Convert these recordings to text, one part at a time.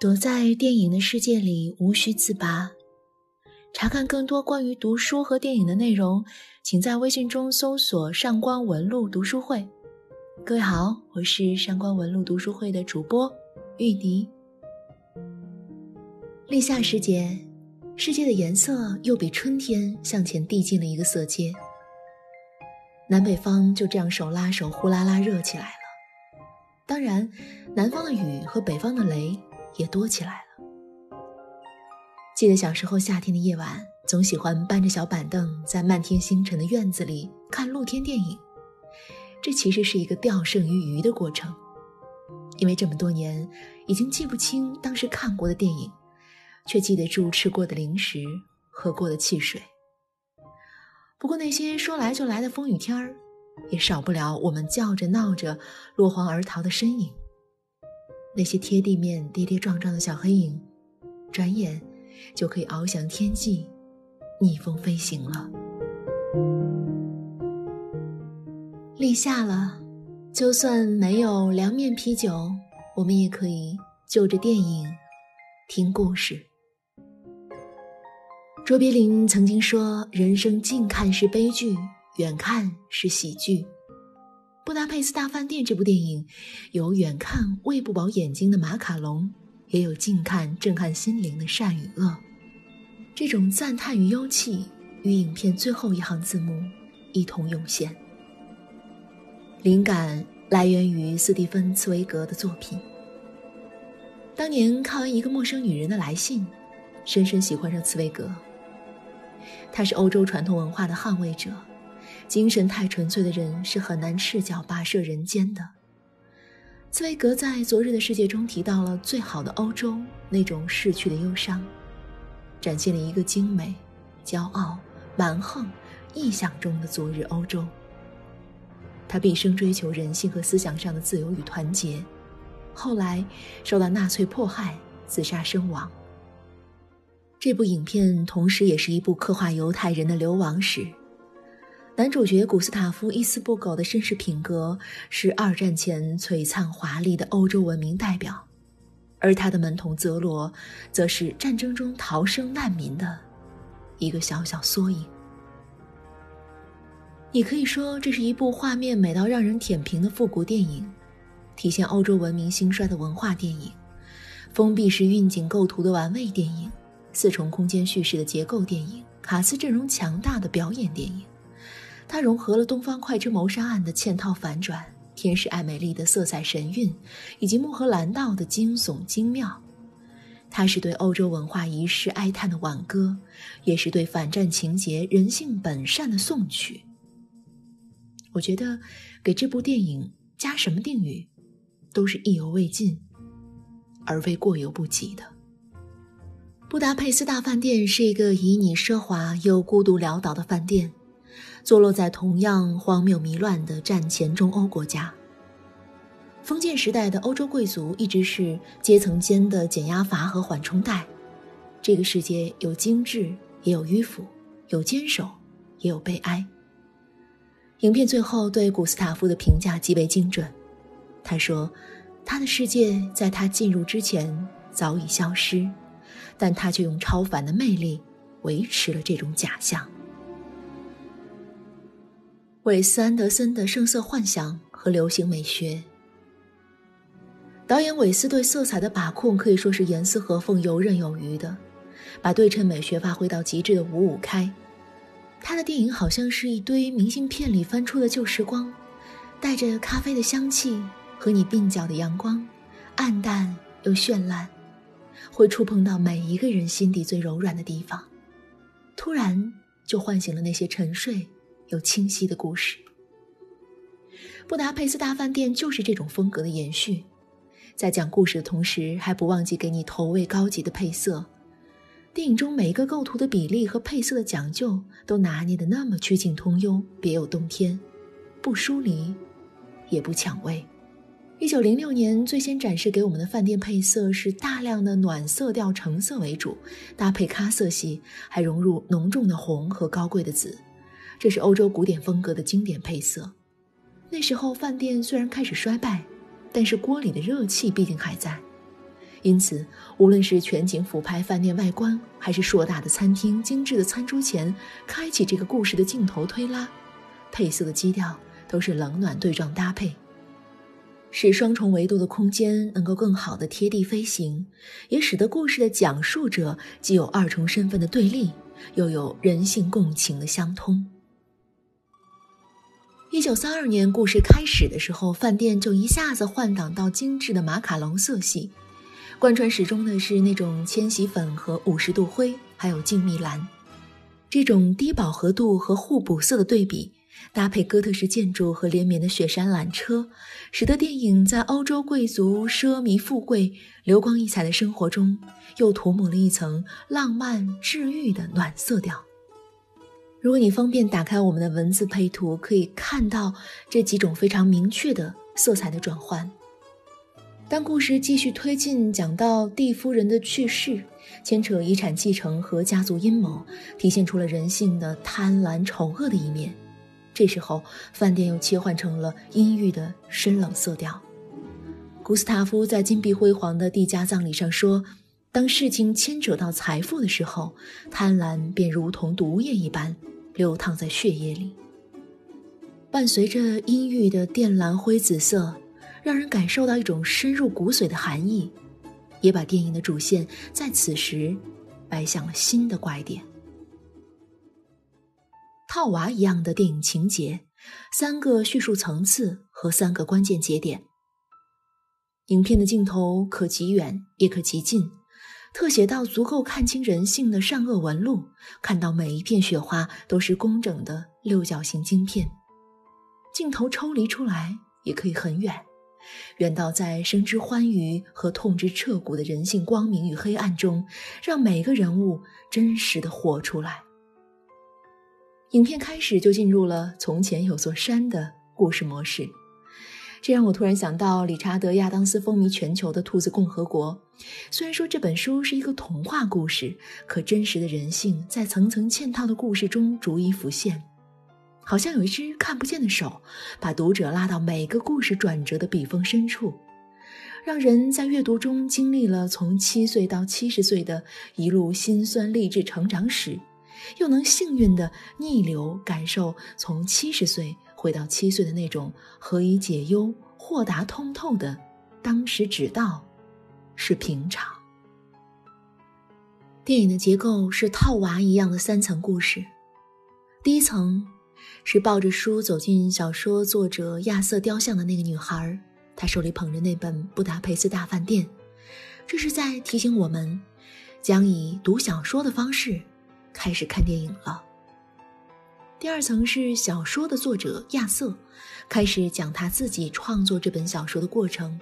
躲在电影的世界里，无需自拔。查看更多关于读书和电影的内容，请在微信中搜索“上官文露读书会”。各位好，我是上官文露读书会的主播玉笛。立夏时节，世界的颜色又比春天向前递进了一个色阶。南北方就这样手拉手，呼啦啦热起来了。当然，南方的雨和北方的雷也多起来了。记得小时候夏天的夜晚，总喜欢搬着小板凳，在漫天星辰的院子里看露天电影。这其实是一个钓胜于鱼的过程，因为这么多年已经记不清当时看过的电影。却记得住吃过的零食，喝过的汽水。不过那些说来就来的风雨天儿，也少不了我们叫着闹着落荒而逃的身影。那些贴地面跌跌撞撞的小黑影，转眼就可以翱翔天际，逆风飞行了。立夏了，就算没有凉面啤酒，我们也可以就着电影听故事。卓别林曾经说：“人生近看是悲剧，远看是喜剧。”《布达佩斯大饭店》这部电影，有远看喂不饱眼睛的马卡龙，也有近看震撼心灵的善与恶。这种赞叹与忧气，与影片最后一行字幕一同涌现。灵感来源于斯蒂芬·茨威格的作品。当年看完一个陌生女人的来信，深深喜欢上茨威格。他是欧洲传统文化的捍卫者，精神太纯粹的人是很难赤脚跋涉人间的。茨威格在《昨日的世界》中提到了最好的欧洲那种逝去的忧伤，展现了一个精美、骄傲、蛮横、臆想中的昨日欧洲。他毕生追求人性和思想上的自由与团结，后来受到纳粹迫害，自杀身亡。这部影片同时也是一部刻画犹太人的流亡史。男主角古斯塔夫·伊斯布狗的绅士品格是二战前璀璨华丽的欧洲文明代表，而他的门童泽罗，则是战争中逃生难民的一个小小缩影。你可以说这是一部画面美到让人舔屏的复古电影，体现欧洲文明兴衰的文化电影，封闭式运景构图的完美电影。四重空间叙事的结构电影，卡斯阵容强大的表演电影，它融合了《东方快车谋杀案》的嵌套反转，《天使艾美丽》的色彩神韵，以及《穆赫兰道》的惊悚精妙。它是对欧洲文化遗失哀叹的挽歌，也是对反战情节、人性本善的颂曲。我觉得，给这部电影加什么定语，都是意犹未尽，而非过犹不及的。布达佩斯大饭店是一个旖旎奢华又孤独潦倒的饭店，坐落在同样荒谬迷乱的战前中欧国家。封建时代的欧洲贵族一直是阶层间的减压阀和缓冲带。这个世界有精致，也有迂腐；有坚守，也有悲哀。影片最后对古斯塔夫的评价极为精准，他说：“他的世界在他进入之前早已消失。”但他却用超凡的魅力维持了这种假象。韦斯安德森的声色幻想和流行美学，导演韦斯对色彩的把控可以说是严丝合缝、游刃有余的，把对称美学发挥到极致的五五开。他的电影好像是一堆明信片里翻出的旧时光，带着咖啡的香气和你鬓角的阳光，暗淡又绚烂。会触碰到每一个人心底最柔软的地方，突然就唤醒了那些沉睡又清晰的故事。布达佩斯大饭店就是这种风格的延续，在讲故事的同时，还不忘记给你投喂高级的配色。电影中每一个构图的比例和配色的讲究，都拿捏的那么曲径通幽、别有洞天，不疏离，也不抢位。一九零六年最先展示给我们的饭店配色是大量的暖色调橙色为主，搭配咖色系，还融入浓重的红和高贵的紫，这是欧洲古典风格的经典配色。那时候饭店虽然开始衰败，但是锅里的热气毕竟还在。因此，无论是全景俯拍饭店外观，还是硕大的餐厅、精致的餐桌前开启这个故事的镜头推拉，配色的基调都是冷暖对撞搭配，使双重维度的空间能够更好的贴地飞行，也使得故事的讲述者既有二重身份的对立，又有人性共情的相通。一九三二年，故事开始的时候，饭店就一下子换挡到精致的马卡龙色系。贯穿始终的是那种千禧粉和五十度灰，还有静谧蓝，这种低饱和度和互补色的对比，搭配哥特式建筑和连绵的雪山缆车，使得电影在欧洲贵族奢靡富贵、流光溢彩的生活中，又涂抹了一层浪漫治愈的暖色调。如果你方便打开我们的文字配图，可以看到这几种非常明确的色彩的转换。当故事继续推进，讲到蒂夫人的去世，牵扯遗产继承和家族阴谋，体现出了人性的贪婪、丑恶的一面。这时候，饭店又切换成了阴郁的深冷色调。古斯塔夫在金碧辉煌的蒂家葬礼上说：“当事情牵扯到财富的时候，贪婪便如同毒液一般流淌在血液里。”伴随着阴郁的靛蓝灰紫色。让人感受到一种深入骨髓的寒意，也把电影的主线在此时摆向了新的拐点。套娃一样的电影情节，三个叙述层次和三个关键节点。影片的镜头可极远也可极近，特写到足够看清人性的善恶纹路，看到每一片雪花都是工整的六角形晶片。镜头抽离出来也可以很远。远到在生之欢愉和痛之彻骨的人性光明与黑暗中，让每个人物真实的活出来。影片开始就进入了“从前有座山”的故事模式，这让我突然想到理查德·亚当斯风靡全球的《兔子共和国》。虽然说这本书是一个童话故事，可真实的人性在层层嵌套的故事中逐一浮现。好像有一只看不见的手，把读者拉到每个故事转折的笔锋深处，让人在阅读中经历了从七岁到七十岁的一路辛酸励志成长史，又能幸运的逆流感受从七十岁回到七岁的那种何以解忧、豁达通透的当时只道是平常。电影的结构是套娃一样的三层故事，第一层。是抱着书走进小说作者亚瑟雕像的那个女孩，她手里捧着那本《布达佩斯大饭店》，这是在提醒我们，将以读小说的方式开始看电影了。第二层是小说的作者亚瑟，开始讲他自己创作这本小说的过程，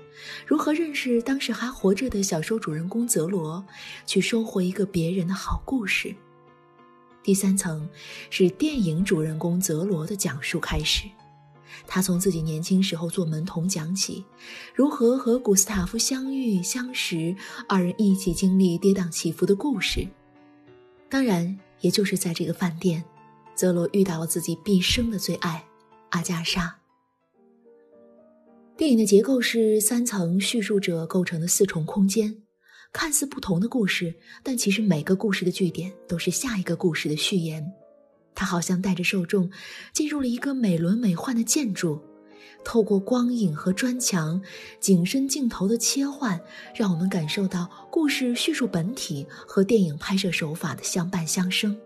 如何认识当时还活着的小说主人公泽罗，去收获一个别人的好故事。第三层是电影主人公泽罗的讲述开始，他从自己年轻时候做门童讲起，如何和古斯塔夫相遇相识，二人一起经历跌宕起伏的故事。当然，也就是在这个饭店，泽罗遇到了自己毕生的最爱阿加莎。电影的结构是三层叙述者构成的四重空间。看似不同的故事，但其实每个故事的据点都是下一个故事的序言。它好像带着受众进入了一个美轮美奂的建筑，透过光影和砖墙、景深镜头的切换，让我们感受到故事叙述本体和电影拍摄手法的相伴相生。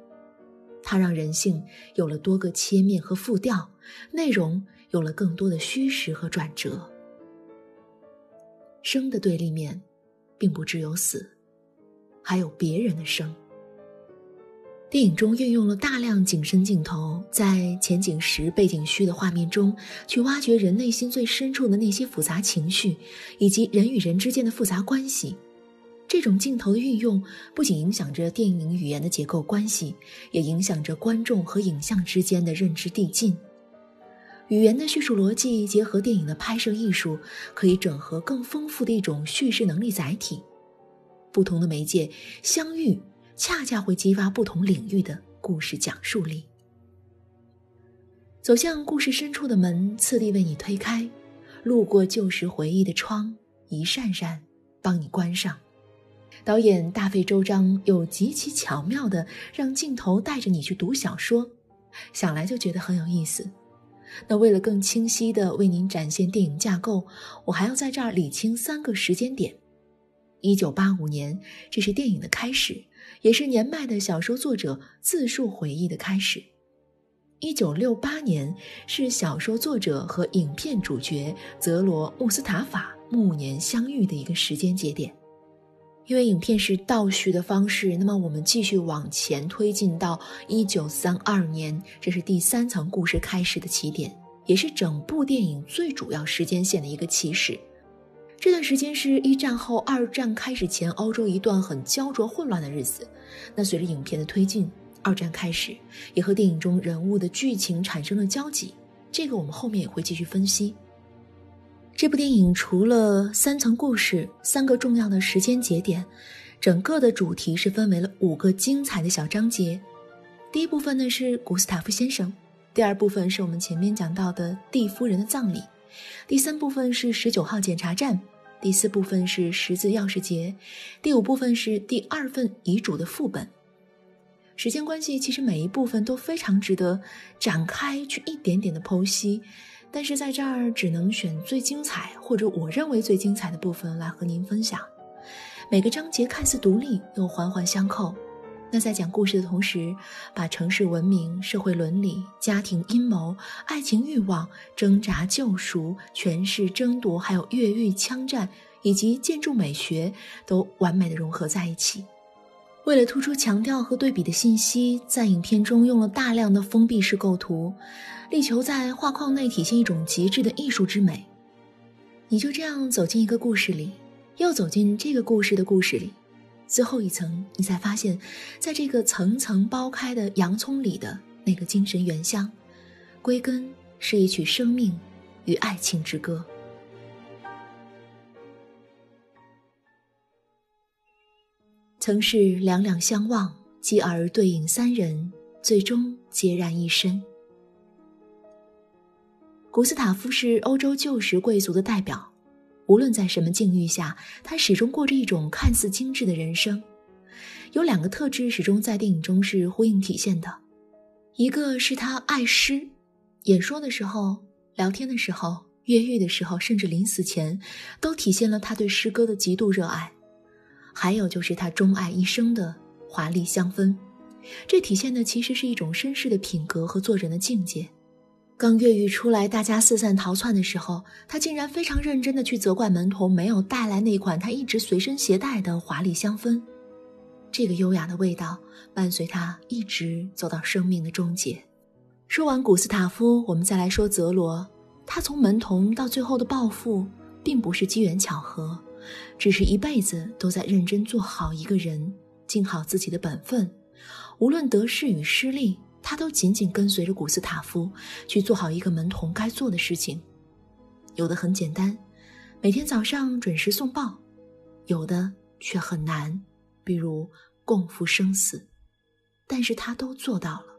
它让人性有了多个切面和复调，内容有了更多的虚实和转折。生的对立面。并不只有死，还有别人的生。电影中运用了大量景深镜头，在前景实、背景虚的画面中，去挖掘人内心最深处的那些复杂情绪，以及人与人之间的复杂关系。这种镜头的运用，不仅影响着电影语言的结构关系，也影响着观众和影像之间的认知递进。语言的叙述逻辑结合电影的拍摄艺术，可以整合更丰富的一种叙事能力载体。不同的媒介相遇，恰恰会激发不同领域的故事讲述力。走向故事深处的门，次第为你推开；路过旧时回忆的窗，一扇扇帮你关上。导演大费周章又极其巧妙地让镜头带着你去读小说，想来就觉得很有意思。那为了更清晰地为您展现电影架构，我还要在这儿理清三个时间点：一九八五年，这是电影的开始，也是年迈的小说作者自述回忆的开始；一九六八年是小说作者和影片主角泽罗·穆斯塔法暮年相遇的一个时间节点。因为影片是倒叙的方式，那么我们继续往前推进到一九三二年，这是第三层故事开始的起点，也是整部电影最主要时间线的一个起始。这段时间是一战后二战开始前欧洲一段很焦灼混乱的日子。那随着影片的推进，二战开始，也和电影中人物的剧情产生了交集。这个我们后面也会继续分析。这部电影除了三层故事、三个重要的时间节点，整个的主题是分为了五个精彩的小章节。第一部分呢是古斯塔夫先生，第二部分是我们前面讲到的蒂夫人的葬礼，第三部分是十九号检查站，第四部分是十字钥匙节，第五部分是第二份遗嘱的副本。时间关系，其实每一部分都非常值得展开去一点点的剖析。但是在这儿只能选最精彩或者我认为最精彩的部分来和您分享。每个章节看似独立又环环相扣。那在讲故事的同时，把城市文明、社会伦理、家庭阴谋、爱情欲望、挣扎救赎、权势争夺，还有越狱枪战以及建筑美学都完美的融合在一起。为了突出强调和对比的信息，在影片中用了大量的封闭式构图。力求在画框内体现一种极致的艺术之美。你就这样走进一个故事里，又走进这个故事的故事里，最后一层，你才发现，在这个层层剥开的洋葱里的那个精神原乡，归根是一曲生命与爱情之歌。曾是两两相望，继而对影三人，最终孑然一身。古斯塔夫是欧洲旧时贵族的代表，无论在什么境遇下，他始终过着一种看似精致的人生。有两个特质始终在电影中是呼应体现的，一个是他爱诗，演说的时候、聊天的时候、越狱的时候，甚至临死前，都体现了他对诗歌的极度热爱；还有就是他钟爱一生的华丽香氛，这体现的其实是一种绅士的品格和做人的境界。刚越狱出来，大家四散逃窜的时候，他竟然非常认真的去责怪门童没有带来那款他一直随身携带的华丽香氛。这个优雅的味道伴随他一直走到生命的终结。说完古斯塔夫，我们再来说泽罗。他从门童到最后的暴富，并不是机缘巧合，只是一辈子都在认真做好一个人，尽好自己的本分，无论得失与失利。他都紧紧跟随着古斯塔夫去做好一个门童该做的事情，有的很简单，每天早上准时送报；有的却很难，比如共赴生死。但是他都做到了。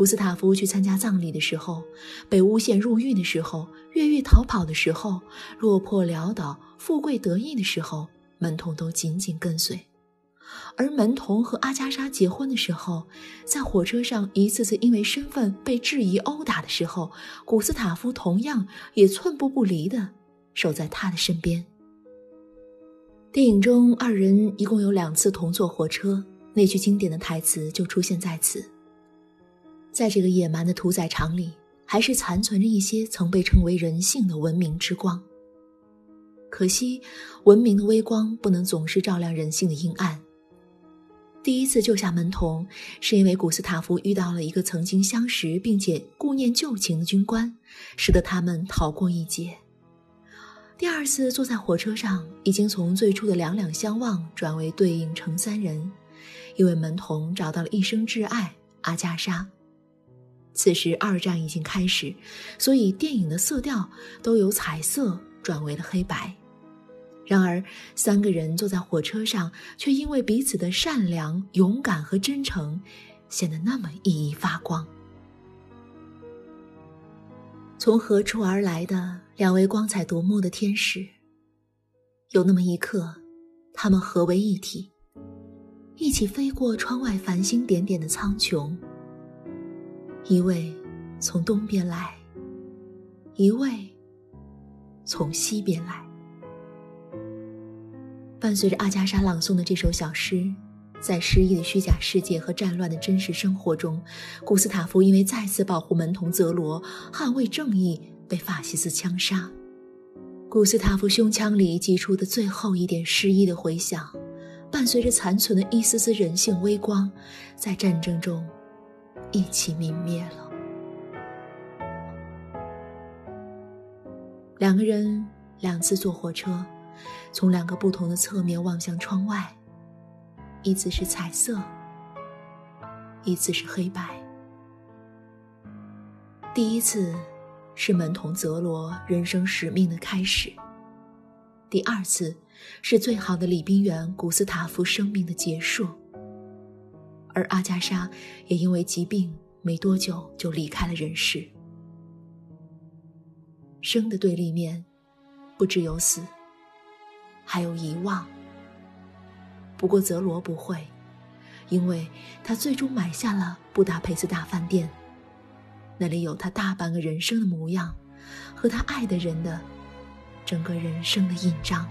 古斯塔夫去参加葬礼的时候，被诬陷入狱的时候，越狱逃跑的时候，落魄潦倒、富贵得意的时候，门童都紧紧跟随。而门童和阿加莎结婚的时候，在火车上一次次因为身份被质疑、殴打的时候，古斯塔夫同样也寸步不离的守在他的身边。电影中二人一共有两次同坐火车，那句经典的台词就出现在此。在这个野蛮的屠宰场里，还是残存着一些曾被称为人性的文明之光。可惜，文明的微光不能总是照亮人性的阴暗。第一次救下门童，是因为古斯塔夫遇到了一个曾经相识并且顾念旧情的军官，使得他们逃过一劫。第二次坐在火车上，已经从最初的两两相望转为对应成三人，因为门童找到了一生挚爱阿加莎。此时二战已经开始，所以电影的色调都由彩色转为了黑白。然而，三个人坐在火车上，却因为彼此的善良、勇敢和真诚，显得那么熠熠发光。从何处而来的两位光彩夺目的天使？有那么一刻，他们合为一体，一起飞过窗外繁星点点的苍穹。一位从东边来，一位从西边来。伴随着阿加莎朗诵的这首小诗，在诗意的虚假世界和战乱的真实生活中，古斯塔夫因为再次保护门童泽罗、捍卫正义，被法西斯枪杀。古斯塔夫胸腔里挤出的最后一点诗意的回响，伴随着残存的一丝丝人性微光，在战争中一起泯灭了。两个人两次坐火车。从两个不同的侧面望向窗外，一次是彩色，一次是黑白。第一次是门童泽罗人生使命的开始，第二次是最好的礼宾员古斯塔夫生命的结束。而阿加莎也因为疾病没多久就离开了人世。生的对立面，不只有死。还有遗忘。不过泽罗不会，因为他最终买下了布达佩斯大饭店，那里有他大半个人生的模样，和他爱的人的整个人生的印章。